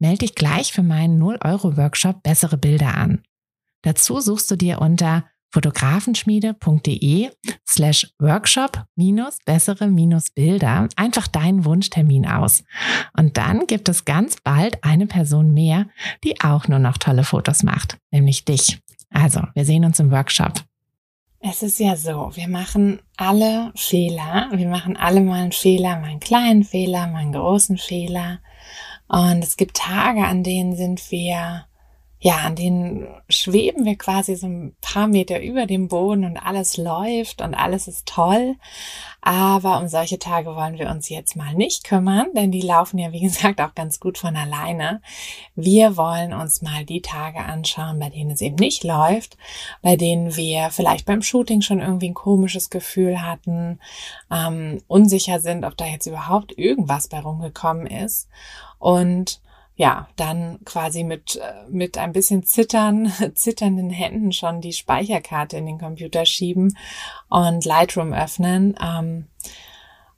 Melde dich gleich für meinen 0-Euro-Workshop Bessere Bilder an. Dazu suchst du dir unter fotografenschmiede.de slash workshop minus bessere minus Bilder einfach deinen Wunschtermin aus. Und dann gibt es ganz bald eine Person mehr, die auch nur noch tolle Fotos macht, nämlich dich. Also, wir sehen uns im Workshop. Es ist ja so, wir machen alle Fehler. Wir machen alle mal einen Fehler, mal einen kleinen Fehler, mal einen großen Fehler. Und es gibt Tage, an denen sind wir ja, an denen schweben wir quasi so ein paar Meter über dem Boden und alles läuft und alles ist toll. Aber um solche Tage wollen wir uns jetzt mal nicht kümmern, denn die laufen ja, wie gesagt, auch ganz gut von alleine. Wir wollen uns mal die Tage anschauen, bei denen es eben nicht läuft, bei denen wir vielleicht beim Shooting schon irgendwie ein komisches Gefühl hatten, ähm, unsicher sind, ob da jetzt überhaupt irgendwas bei rumgekommen ist. Und ja, dann quasi mit, äh, mit ein bisschen Zittern, zitternden Händen schon die Speicherkarte in den Computer schieben und Lightroom öffnen. Ähm,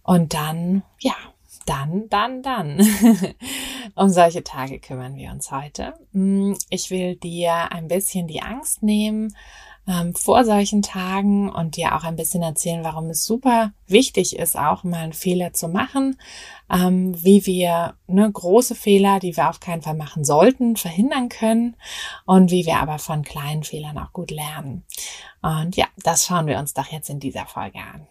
und dann, ja, dann, dann, dann. um solche Tage kümmern wir uns heute. Mm, ich will dir ein bisschen die Angst nehmen, ähm, vor solchen Tagen und dir auch ein bisschen erzählen, warum es super wichtig ist, auch mal einen Fehler zu machen, ähm, wie wir ne, große Fehler, die wir auf keinen Fall machen sollten, verhindern können und wie wir aber von kleinen Fehlern auch gut lernen. Und ja, das schauen wir uns doch jetzt in dieser Folge an.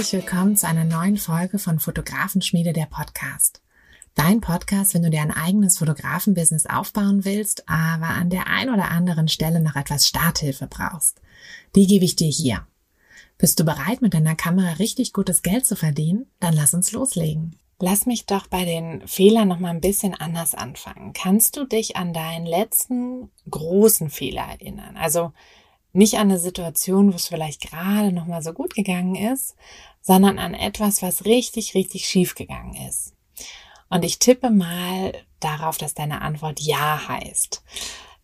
Herzlich willkommen zu einer neuen Folge von Fotografenschmiede der Podcast. Dein Podcast, wenn du dir ein eigenes Fotografenbusiness aufbauen willst, aber an der ein oder anderen Stelle noch etwas Starthilfe brauchst. Die gebe ich dir hier. Bist du bereit, mit deiner Kamera richtig gutes Geld zu verdienen? Dann lass uns loslegen. Lass mich doch bei den Fehlern noch mal ein bisschen anders anfangen. Kannst du dich an deinen letzten großen Fehler erinnern? Also nicht an eine Situation, wo es vielleicht gerade noch mal so gut gegangen ist, sondern an etwas, was richtig, richtig schief gegangen ist. Und ich tippe mal darauf, dass deine Antwort Ja heißt.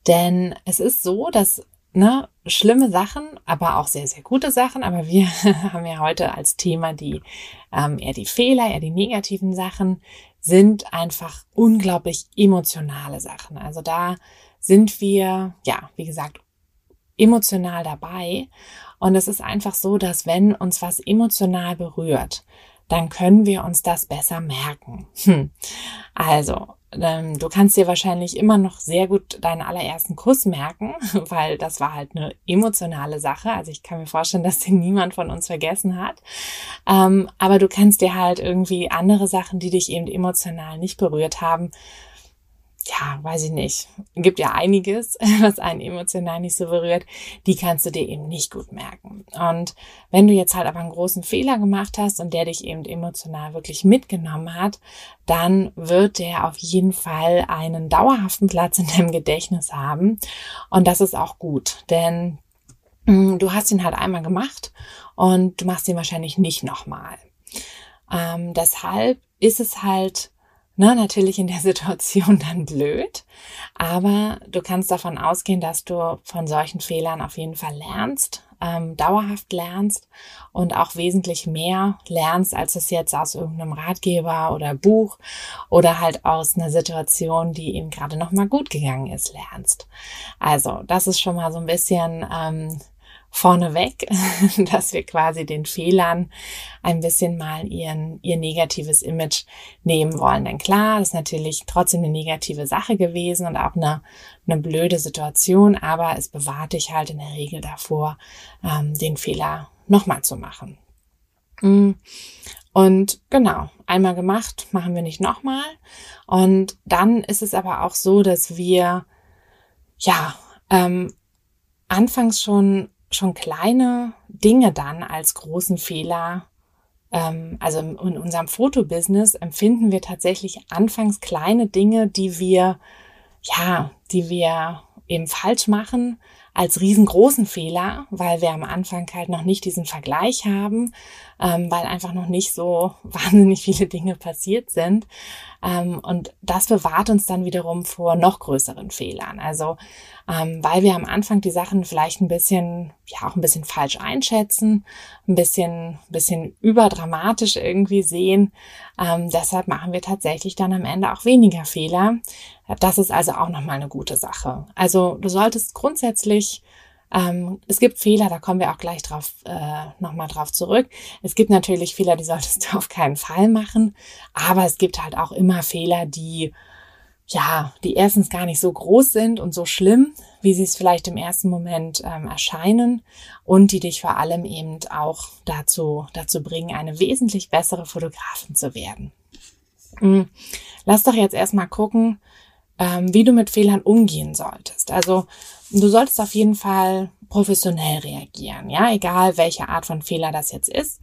Denn es ist so, dass ne, schlimme Sachen, aber auch sehr, sehr gute Sachen, aber wir haben ja heute als Thema die ähm, eher die Fehler, eher die negativen Sachen, sind einfach unglaublich emotionale Sachen. Also da sind wir, ja, wie gesagt, emotional dabei. Und es ist einfach so, dass wenn uns was emotional berührt, dann können wir uns das besser merken. Hm. Also, ähm, du kannst dir wahrscheinlich immer noch sehr gut deinen allerersten Kuss merken, weil das war halt eine emotionale Sache. Also ich kann mir vorstellen, dass den niemand von uns vergessen hat. Ähm, aber du kannst dir halt irgendwie andere Sachen, die dich eben emotional nicht berührt haben, ja, weiß ich nicht, gibt ja einiges, was einen emotional nicht so berührt, die kannst du dir eben nicht gut merken. Und wenn du jetzt halt aber einen großen Fehler gemacht hast und der dich eben emotional wirklich mitgenommen hat, dann wird der auf jeden Fall einen dauerhaften Platz in deinem Gedächtnis haben. Und das ist auch gut, denn mm, du hast ihn halt einmal gemacht und du machst ihn wahrscheinlich nicht nochmal. Ähm, deshalb ist es halt na, natürlich in der Situation dann blöd, aber du kannst davon ausgehen, dass du von solchen Fehlern auf jeden Fall lernst, ähm, dauerhaft lernst und auch wesentlich mehr lernst, als es jetzt aus irgendeinem Ratgeber oder Buch oder halt aus einer Situation, die eben gerade noch mal gut gegangen ist, lernst. Also das ist schon mal so ein bisschen ähm, vorneweg, dass wir quasi den Fehlern ein bisschen mal ihren, ihr negatives Image nehmen wollen. Denn klar, das ist natürlich trotzdem eine negative Sache gewesen und auch eine, eine blöde Situation, aber es bewahrt dich halt in der Regel davor, ähm, den Fehler nochmal zu machen. Mm. Und genau, einmal gemacht, machen wir nicht nochmal. Und dann ist es aber auch so, dass wir, ja, ähm, anfangs schon schon kleine Dinge dann als großen Fehler ähm, also in unserem Fotobusiness empfinden wir tatsächlich anfangs kleine Dinge, die wir, ja, die wir eben falsch machen, als riesengroßen Fehler, weil wir am Anfang halt noch nicht diesen Vergleich haben, ähm, weil einfach noch nicht so wahnsinnig viele Dinge passiert sind. Ähm, und das bewahrt uns dann wiederum vor noch größeren Fehlern. Also ähm, weil wir am Anfang die Sachen vielleicht ein bisschen, ja auch ein bisschen falsch einschätzen, ein bisschen, bisschen überdramatisch irgendwie sehen. Ähm, deshalb machen wir tatsächlich dann am Ende auch weniger Fehler. Das ist also auch nochmal eine gute Sache. Also du solltest grundsätzlich ähm, es gibt Fehler, da kommen wir auch gleich drauf äh, nochmal drauf zurück. Es gibt natürlich Fehler, die solltest du auf keinen Fall machen, aber es gibt halt auch immer Fehler, die ja, die erstens gar nicht so groß sind und so schlimm, wie sie es vielleicht im ersten Moment ähm, erscheinen und die dich vor allem eben auch dazu, dazu bringen, eine wesentlich bessere Fotografin zu werden. Mhm. Lass doch jetzt erstmal gucken, ähm, wie du mit Fehlern umgehen solltest. Also du solltest auf jeden Fall professionell reagieren, ja, egal welche Art von Fehler das jetzt ist.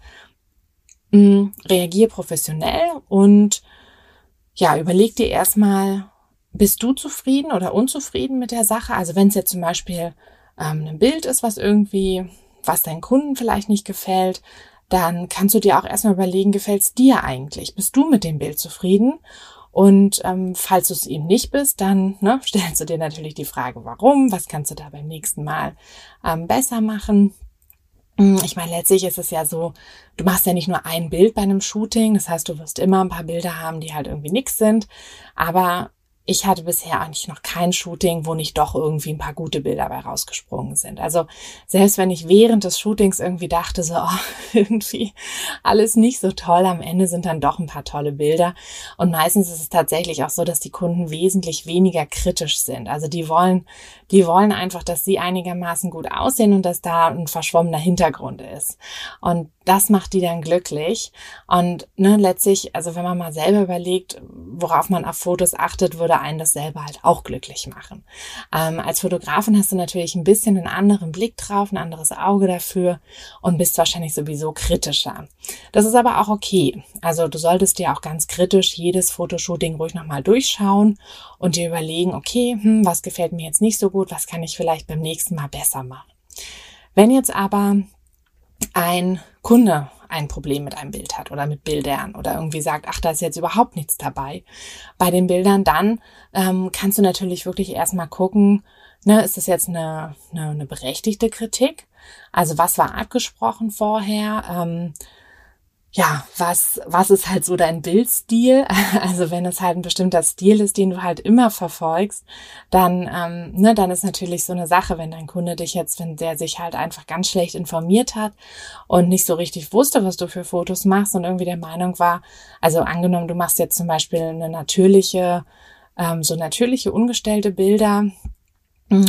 Ähm, reagier professionell und ja, überleg dir erstmal, bist du zufrieden oder unzufrieden mit der Sache? Also wenn es jetzt zum Beispiel ähm, ein Bild ist, was irgendwie, was deinen Kunden vielleicht nicht gefällt, dann kannst du dir auch erstmal überlegen, gefällt es dir eigentlich? Bist du mit dem Bild zufrieden? Und ähm, falls du es eben nicht bist, dann ne, stellst du dir natürlich die Frage, warum? Was kannst du da beim nächsten Mal ähm, besser machen? Hm, ich meine, letztlich ist es ja so, du machst ja nicht nur ein Bild bei einem Shooting, das heißt, du wirst immer ein paar Bilder haben, die halt irgendwie nix sind, aber ich hatte bisher eigentlich noch kein Shooting, wo nicht doch irgendwie ein paar gute Bilder bei rausgesprungen sind. Also selbst wenn ich während des Shootings irgendwie dachte, so oh, irgendwie alles nicht so toll, am Ende sind dann doch ein paar tolle Bilder. Und meistens ist es tatsächlich auch so, dass die Kunden wesentlich weniger kritisch sind. Also die wollen, die wollen einfach, dass sie einigermaßen gut aussehen und dass da ein verschwommener Hintergrund ist. Und das macht die dann glücklich. Und ne, letztlich, also wenn man mal selber überlegt, worauf man auf Fotos achtet, würde einen das selber halt auch glücklich machen. Ähm, als Fotografin hast du natürlich ein bisschen einen anderen Blick drauf, ein anderes Auge dafür und bist wahrscheinlich sowieso kritischer. Das ist aber auch okay. Also du solltest dir auch ganz kritisch jedes Fotoshooting ruhig nochmal durchschauen und dir überlegen, okay, hm, was gefällt mir jetzt nicht so gut, was kann ich vielleicht beim nächsten Mal besser machen. Wenn jetzt aber ein Kunde ein Problem mit einem Bild hat oder mit Bildern oder irgendwie sagt, ach, da ist jetzt überhaupt nichts dabei. Bei den Bildern dann ähm, kannst du natürlich wirklich erstmal gucken, ne, ist das jetzt eine, eine, eine berechtigte Kritik? Also was war abgesprochen vorher? Ähm, ja, was, was ist halt so dein Bildstil? Also wenn es halt ein bestimmter Stil ist, den du halt immer verfolgst, dann, ähm, ne, dann ist natürlich so eine Sache, wenn dein Kunde dich jetzt, wenn der sich halt einfach ganz schlecht informiert hat und nicht so richtig wusste, was du für Fotos machst und irgendwie der Meinung war, also angenommen, du machst jetzt zum Beispiel eine natürliche, ähm, so natürliche ungestellte Bilder,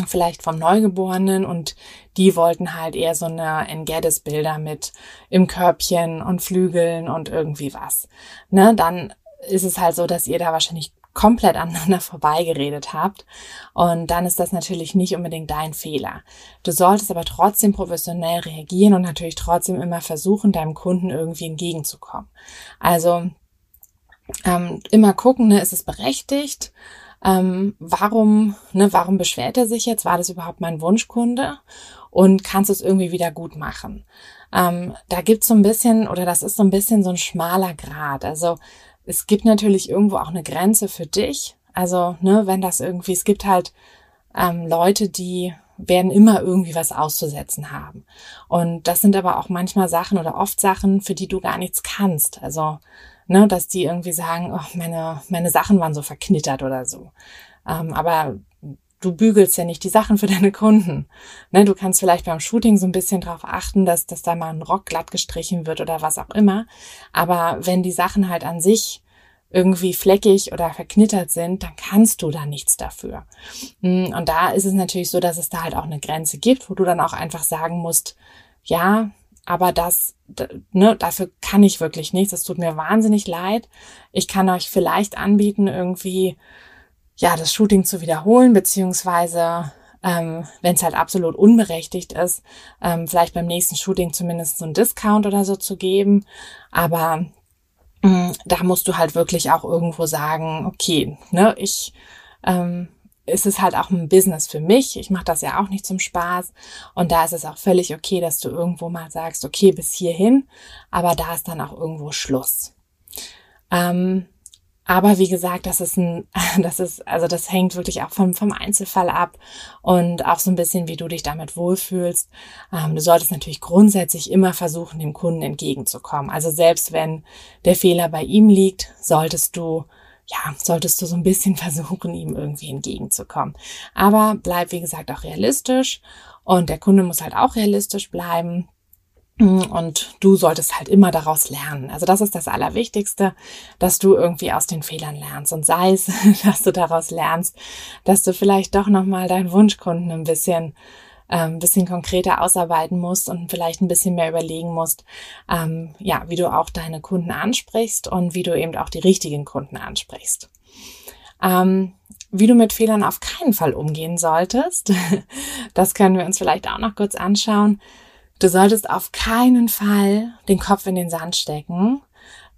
vielleicht vom Neugeborenen und die wollten halt eher so eine Engeddis-Bilder mit im Körbchen und Flügeln und irgendwie was. Ne, dann ist es halt so, dass ihr da wahrscheinlich komplett aneinander vorbeigeredet habt. Und dann ist das natürlich nicht unbedingt dein Fehler. Du solltest aber trotzdem professionell reagieren und natürlich trotzdem immer versuchen, deinem Kunden irgendwie entgegenzukommen. Also ähm, immer gucken, ne, ist es berechtigt? Ähm, warum, ne, warum beschwert er sich jetzt? War das überhaupt mein Wunschkunde? Und kannst du es irgendwie wieder gut machen? Ähm, da gibt's so ein bisschen, oder das ist so ein bisschen so ein schmaler Grad. Also es gibt natürlich irgendwo auch eine Grenze für dich. Also, ne, wenn das irgendwie, es gibt halt ähm, Leute, die werden immer irgendwie was auszusetzen haben. Und das sind aber auch manchmal Sachen oder oft Sachen, für die du gar nichts kannst. Also ne, dass die irgendwie sagen, oh, meine, meine Sachen waren so verknittert oder so. Ähm, aber du bügelst ja nicht die Sachen für deine Kunden. Ne, du kannst vielleicht beim Shooting so ein bisschen drauf achten, dass, dass da mal ein Rock glatt gestrichen wird oder was auch immer. Aber wenn die Sachen halt an sich irgendwie fleckig oder verknittert sind, dann kannst du da nichts dafür. Hm, und da ist es natürlich so, dass es da halt auch eine Grenze gibt, wo du dann auch einfach sagen musst, ja, aber das, ne, dafür kann ich wirklich nichts. Es tut mir wahnsinnig leid. Ich kann euch vielleicht anbieten, irgendwie, ja, das Shooting zu wiederholen, beziehungsweise ähm, wenn es halt absolut unberechtigt ist, ähm, vielleicht beim nächsten Shooting zumindest so einen Discount oder so zu geben. Aber mm, da musst du halt wirklich auch irgendwo sagen, okay, ne, ich ähm, ist es halt auch ein Business für mich. Ich mache das ja auch nicht zum Spaß. Und da ist es auch völlig okay, dass du irgendwo mal sagst, okay, bis hierhin, aber da ist dann auch irgendwo Schluss. Ähm, aber wie gesagt, das ist ein, das ist, also das hängt wirklich auch vom, vom Einzelfall ab und auch so ein bisschen, wie du dich damit wohlfühlst. Ähm, du solltest natürlich grundsätzlich immer versuchen, dem Kunden entgegenzukommen. Also selbst wenn der Fehler bei ihm liegt, solltest du ja, solltest du so ein bisschen versuchen, ihm irgendwie entgegenzukommen. Aber bleib, wie gesagt, auch realistisch und der Kunde muss halt auch realistisch bleiben. Und du solltest halt immer daraus lernen. Also das ist das Allerwichtigste, dass du irgendwie aus den Fehlern lernst. Und sei es, dass du daraus lernst, dass du vielleicht doch nochmal deinen Wunschkunden ein bisschen ein ähm, bisschen konkreter ausarbeiten musst und vielleicht ein bisschen mehr überlegen musst, ähm, ja, wie du auch deine Kunden ansprichst und wie du eben auch die richtigen Kunden ansprichst. Ähm, wie du mit Fehlern auf keinen Fall umgehen solltest, das können wir uns vielleicht auch noch kurz anschauen. Du solltest auf keinen Fall den Kopf in den Sand stecken,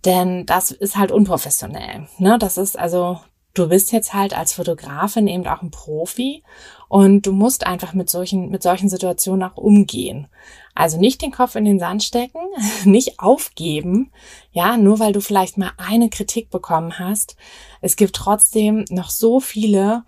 denn das ist halt unprofessionell. Ne? Das ist also, du bist jetzt halt als Fotografin eben auch ein Profi und du musst einfach mit solchen, mit solchen Situationen auch umgehen. Also nicht den Kopf in den Sand stecken, nicht aufgeben, ja, nur weil du vielleicht mal eine Kritik bekommen hast. Es gibt trotzdem noch so viele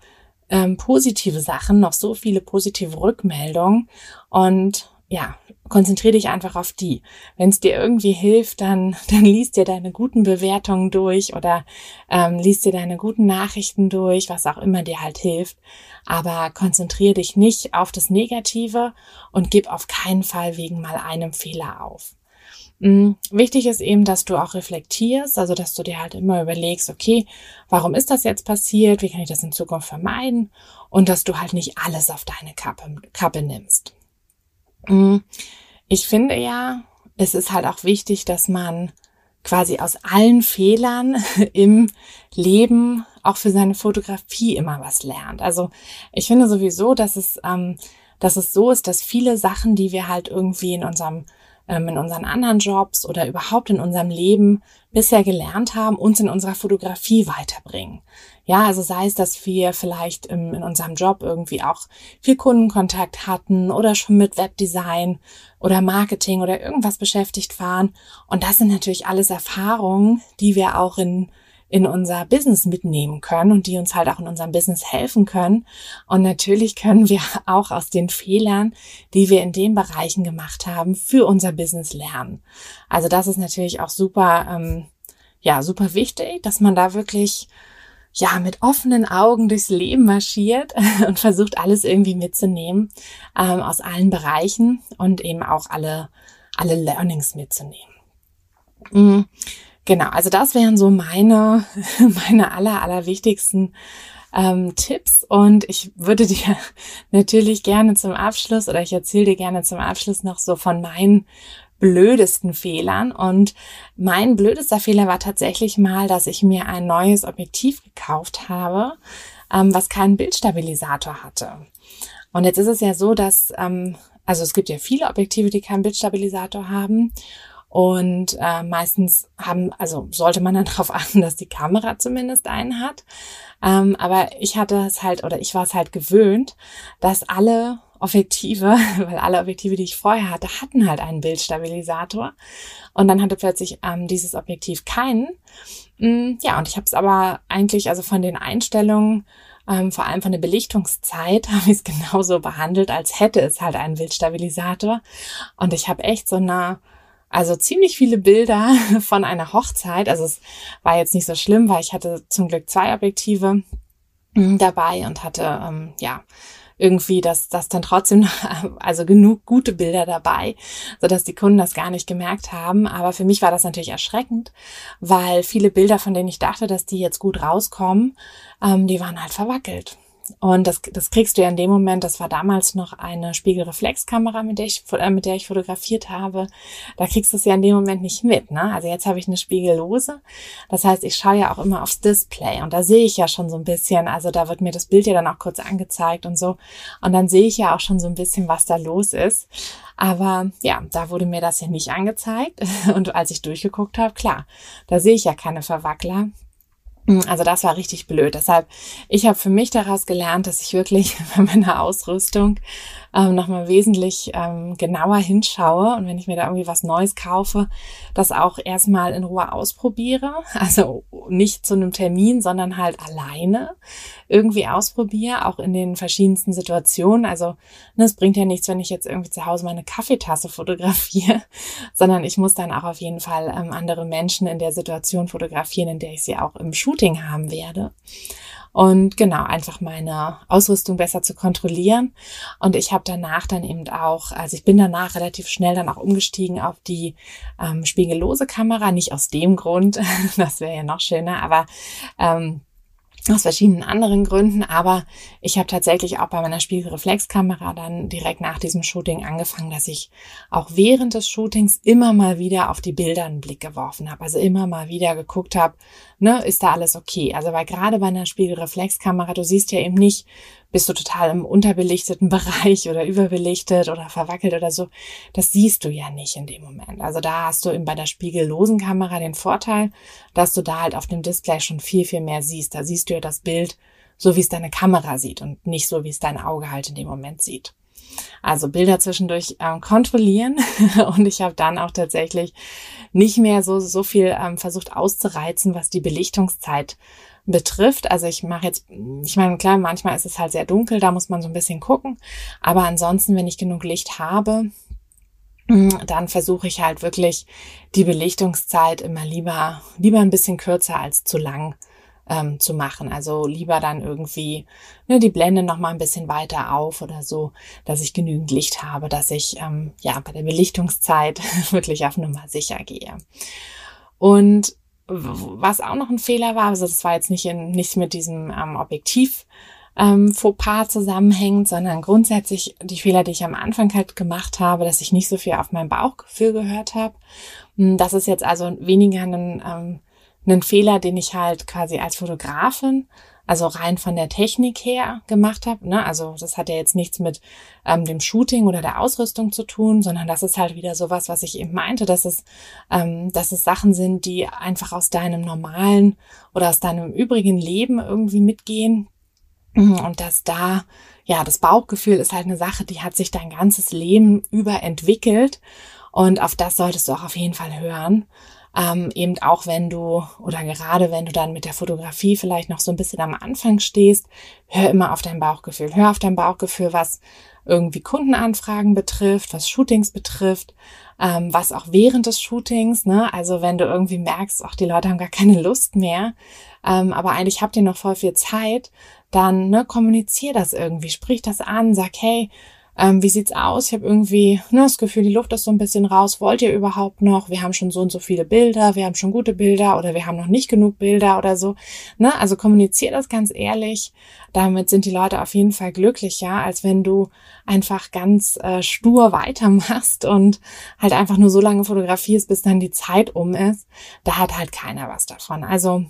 ähm, positive Sachen, noch so viele positive Rückmeldungen und ja, konzentriere dich einfach auf die. Wenn es dir irgendwie hilft, dann, dann liest dir deine guten Bewertungen durch oder ähm, liest dir deine guten Nachrichten durch, was auch immer dir halt hilft. Aber konzentriere dich nicht auf das Negative und gib auf keinen Fall wegen mal einem Fehler auf. Mhm. Wichtig ist eben, dass du auch reflektierst, also dass du dir halt immer überlegst, okay, warum ist das jetzt passiert? Wie kann ich das in Zukunft vermeiden? Und dass du halt nicht alles auf deine Kappe, Kappe nimmst. Mm, ich finde ja, es ist halt auch wichtig, dass man quasi aus allen Fehlern im Leben auch für seine Fotografie immer was lernt. Also ich finde sowieso, dass es, ähm, dass es so ist, dass viele Sachen, die wir halt irgendwie in unserem in unseren anderen Jobs oder überhaupt in unserem Leben bisher gelernt haben, uns in unserer Fotografie weiterbringen. Ja, also sei es, dass wir vielleicht in unserem Job irgendwie auch viel Kundenkontakt hatten oder schon mit Webdesign oder Marketing oder irgendwas beschäftigt waren. Und das sind natürlich alles Erfahrungen, die wir auch in in unser Business mitnehmen können und die uns halt auch in unserem Business helfen können. Und natürlich können wir auch aus den Fehlern, die wir in den Bereichen gemacht haben, für unser Business lernen. Also das ist natürlich auch super, ähm, ja, super wichtig, dass man da wirklich ja, mit offenen Augen durchs Leben marschiert und versucht alles irgendwie mitzunehmen ähm, aus allen Bereichen und eben auch alle, alle Learnings mitzunehmen. Mhm. Genau, also das wären so meine, meine aller, aller wichtigsten ähm, Tipps. Und ich würde dir natürlich gerne zum Abschluss oder ich erzähle dir gerne zum Abschluss noch so von meinen blödesten Fehlern. Und mein blödester Fehler war tatsächlich mal, dass ich mir ein neues Objektiv gekauft habe, ähm, was keinen Bildstabilisator hatte. Und jetzt ist es ja so, dass, ähm, also es gibt ja viele Objektive, die keinen Bildstabilisator haben und äh, meistens haben, also sollte man dann darauf achten, dass die Kamera zumindest einen hat. Ähm, aber ich hatte es halt, oder ich war es halt gewöhnt, dass alle Objektive, weil alle Objektive, die ich vorher hatte, hatten halt einen Bildstabilisator. Und dann hatte plötzlich ähm, dieses Objektiv keinen. Mm, ja, und ich habe es aber eigentlich, also von den Einstellungen, ähm, vor allem von der Belichtungszeit, habe ich es genauso behandelt, als hätte es halt einen Bildstabilisator. Und ich habe echt so eine also ziemlich viele Bilder von einer Hochzeit. Also es war jetzt nicht so schlimm, weil ich hatte zum Glück zwei Objektive hm, dabei und hatte ähm, ja irgendwie das das dann trotzdem also genug gute Bilder dabei, so dass die Kunden das gar nicht gemerkt haben. Aber für mich war das natürlich erschreckend, weil viele Bilder, von denen ich dachte, dass die jetzt gut rauskommen, ähm, die waren halt verwackelt. Und das, das kriegst du ja in dem Moment, das war damals noch eine Spiegelreflexkamera, mit der ich, äh, mit der ich fotografiert habe. Da kriegst du es ja in dem Moment nicht mit. Ne? Also jetzt habe ich eine spiegellose. Das heißt, ich schaue ja auch immer aufs Display und da sehe ich ja schon so ein bisschen, also da wird mir das Bild ja dann auch kurz angezeigt und so. Und dann sehe ich ja auch schon so ein bisschen, was da los ist. Aber ja, da wurde mir das ja nicht angezeigt. Und als ich durchgeguckt habe, klar, da sehe ich ja keine Verwackler. Also das war richtig blöd. Deshalb, ich habe für mich daraus gelernt, dass ich wirklich bei meiner Ausrüstung ähm, nochmal wesentlich ähm, genauer hinschaue und wenn ich mir da irgendwie was Neues kaufe, das auch erstmal in Ruhe ausprobiere. Also nicht zu einem Termin, sondern halt alleine irgendwie ausprobiere, auch in den verschiedensten Situationen. Also ne, es bringt ja nichts, wenn ich jetzt irgendwie zu Hause meine Kaffeetasse fotografiere, sondern ich muss dann auch auf jeden Fall ähm, andere Menschen in der Situation fotografieren, in der ich sie auch im Shooting haben werde und genau einfach meine Ausrüstung besser zu kontrollieren. Und ich habe danach dann eben auch, also ich bin danach relativ schnell dann auch umgestiegen auf die ähm, spiegellose Kamera, nicht aus dem Grund, das wäre ja noch schöner, aber ähm, aus verschiedenen anderen Gründen, aber ich habe tatsächlich auch bei meiner Spiegelreflexkamera dann direkt nach diesem Shooting angefangen, dass ich auch während des Shootings immer mal wieder auf die Bilder einen Blick geworfen habe, also immer mal wieder geguckt habe, ne, ist da alles okay? Also weil gerade bei einer Spiegelreflexkamera, du siehst ja eben nicht, bist du total im unterbelichteten Bereich oder überbelichtet oder verwackelt oder so. Das siehst du ja nicht in dem Moment. Also da hast du eben bei der spiegellosen Kamera den Vorteil, dass du da halt auf dem Display schon viel, viel mehr siehst. Da siehst du ja das Bild so, wie es deine Kamera sieht und nicht so, wie es dein Auge halt in dem Moment sieht. Also Bilder zwischendurch ähm, kontrollieren und ich habe dann auch tatsächlich nicht mehr so so viel ähm, versucht auszureizen, was die Belichtungszeit betrifft. Also ich mache jetzt, ich meine, klar, manchmal ist es halt sehr dunkel, da muss man so ein bisschen gucken. Aber ansonsten, wenn ich genug Licht habe, mm, dann versuche ich halt wirklich die Belichtungszeit immer lieber, lieber ein bisschen kürzer als zu lang ähm, zu machen. Also lieber dann irgendwie ne, die Blende noch mal ein bisschen weiter auf oder so, dass ich genügend Licht habe, dass ich ähm, ja bei der Belichtungszeit wirklich auf Nummer sicher gehe. Und was auch noch ein Fehler war, also das war jetzt nicht, in, nicht mit diesem ähm, Objektiv ähm, Fauxpas zusammenhängt, sondern grundsätzlich die Fehler, die ich am Anfang halt gemacht habe, dass ich nicht so viel auf mein Bauchgefühl gehört habe. Hm, das ist jetzt also weniger ein, ähm, ein Fehler, den ich halt quasi als Fotografin also rein von der Technik her gemacht habe. Ne? Also das hat ja jetzt nichts mit ähm, dem Shooting oder der Ausrüstung zu tun, sondern das ist halt wieder sowas, was ich eben meinte, dass es, ähm, dass es Sachen sind, die einfach aus deinem normalen oder aus deinem übrigen Leben irgendwie mitgehen. Und dass da, ja, das Bauchgefühl ist halt eine Sache, die hat sich dein ganzes Leben über entwickelt. Und auf das solltest du auch auf jeden Fall hören ähm, eben auch wenn du oder gerade wenn du dann mit der Fotografie vielleicht noch so ein bisschen am Anfang stehst, hör immer auf dein Bauchgefühl. Hör auf dein Bauchgefühl, was irgendwie Kundenanfragen betrifft, was Shootings betrifft, ähm, was auch während des Shootings, ne? Also wenn du irgendwie merkst, ach, die Leute haben gar keine Lust mehr, ähm, aber eigentlich habt ihr noch voll viel Zeit, dann ne, kommunizier das irgendwie, sprich das an, sag, hey, ähm, wie sieht's aus? Ich habe irgendwie ne, das Gefühl, die Luft ist so ein bisschen raus. Wollt ihr überhaupt noch? Wir haben schon so und so viele Bilder, wir haben schon gute Bilder oder wir haben noch nicht genug Bilder oder so. Ne? Also kommuniziert das ganz ehrlich. Damit sind die Leute auf jeden Fall glücklicher, als wenn du einfach ganz äh, stur weitermachst und halt einfach nur so lange fotografierst, bis dann die Zeit um ist. Da hat halt keiner was davon. Also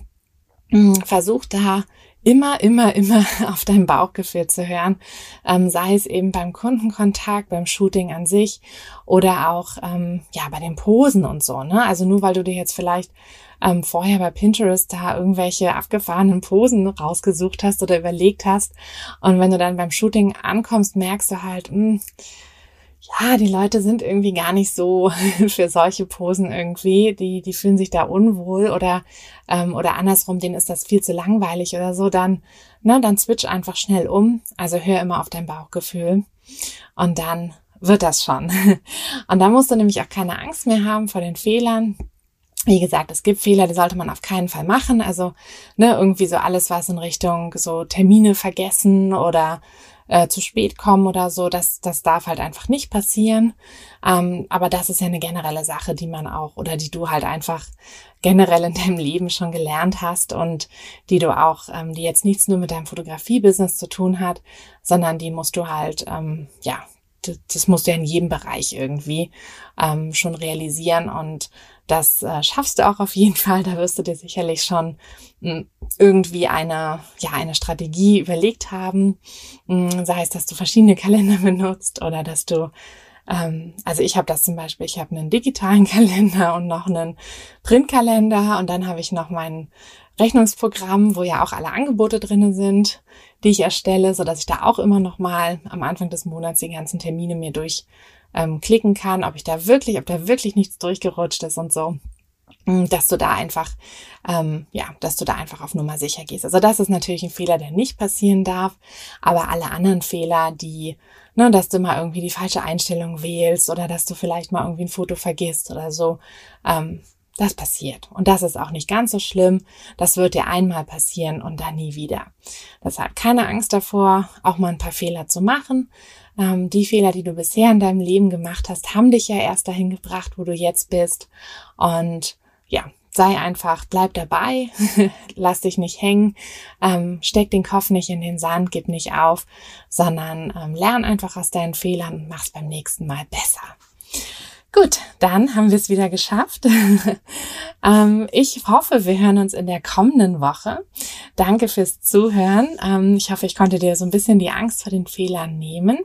hm, versuch da immer, immer, immer auf dein Bauchgefühl zu hören, ähm, sei es eben beim Kundenkontakt, beim Shooting an sich oder auch ähm, ja bei den Posen und so. Ne? Also nur weil du dir jetzt vielleicht ähm, vorher bei Pinterest da irgendwelche abgefahrenen Posen rausgesucht hast oder überlegt hast und wenn du dann beim Shooting ankommst, merkst du halt, mh, hm, ja, die Leute sind irgendwie gar nicht so für solche Posen irgendwie. Die, die fühlen sich da unwohl oder, ähm, oder andersrum, denen ist das viel zu langweilig oder so, dann, ne, dann switch einfach schnell um. Also hör immer auf dein Bauchgefühl. Und dann wird das schon. Und da musst du nämlich auch keine Angst mehr haben vor den Fehlern. Wie gesagt, es gibt Fehler, die sollte man auf keinen Fall machen. Also ne, irgendwie so alles, was in Richtung so Termine vergessen oder äh, zu spät kommen oder so. Das, das darf halt einfach nicht passieren. Ähm, aber das ist ja eine generelle Sache, die man auch oder die du halt einfach generell in deinem Leben schon gelernt hast und die du auch, ähm, die jetzt nichts nur mit deinem Fotografie-Business zu tun hat, sondern die musst du halt, ähm, ja, das, das musst du ja in jedem Bereich irgendwie ähm, schon realisieren und das äh, schaffst du auch auf jeden Fall. Da wirst du dir sicherlich schon mh, hm, irgendwie eine, ja, eine Strategie überlegt haben. Mh, hm, sei es, dass du verschiedene Kalender benutzt oder dass du ähm, also ich habe das zum Beispiel, ich habe einen digitalen Kalender und noch einen Printkalender und dann habe ich noch mein Rechnungsprogramm, wo ja auch alle Angebote drinnen sind, die ich erstelle, so dass ich da auch immer noch mal am Anfang des Monats die ganzen Termine mir durch ähm, kann, ob ich da wirklich, ob da wirklich nichts durchgerutscht ist und so mm, dass du da einfach, ähm, ja, dass du da einfach auf Nummer sicher gehst. Also das ist natürlich ein Fehler, der nicht passieren darf, aber alle anderen Fehler, die, ne, dass du mal irgendwie die falsche Einstellung wählst oder dass du vielleicht mal irgendwie ein Foto vergisst oder so, ähm, das passiert. Und das ist auch nicht ganz so schlimm. Das wird dir einmal passieren und dann nie wieder. Deshalb keine Angst davor, auch mal ein paar Fehler zu machen. Ähm, die Fehler, die du bisher in deinem Leben gemacht hast, haben dich ja erst dahin gebracht, wo du jetzt bist. Und ja, sei einfach, bleib dabei, lass dich nicht hängen, ähm, steck den Kopf nicht in den Sand, gib nicht auf, sondern ähm, lern einfach aus deinen Fehlern und mach's beim nächsten Mal besser. Gut, dann haben wir es wieder geschafft. ähm, ich hoffe, wir hören uns in der kommenden Woche. Danke fürs Zuhören. Ähm, ich hoffe, ich konnte dir so ein bisschen die Angst vor den Fehlern nehmen.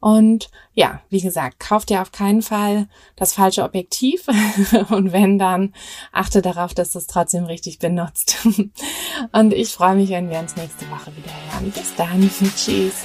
Und ja, wie gesagt, kauf dir auf keinen Fall das falsche Objektiv. Und wenn, dann achte darauf, dass du es trotzdem richtig benutzt. Und ich freue mich, wenn wir uns nächste Woche wieder hören. Bis dann. Tschüss.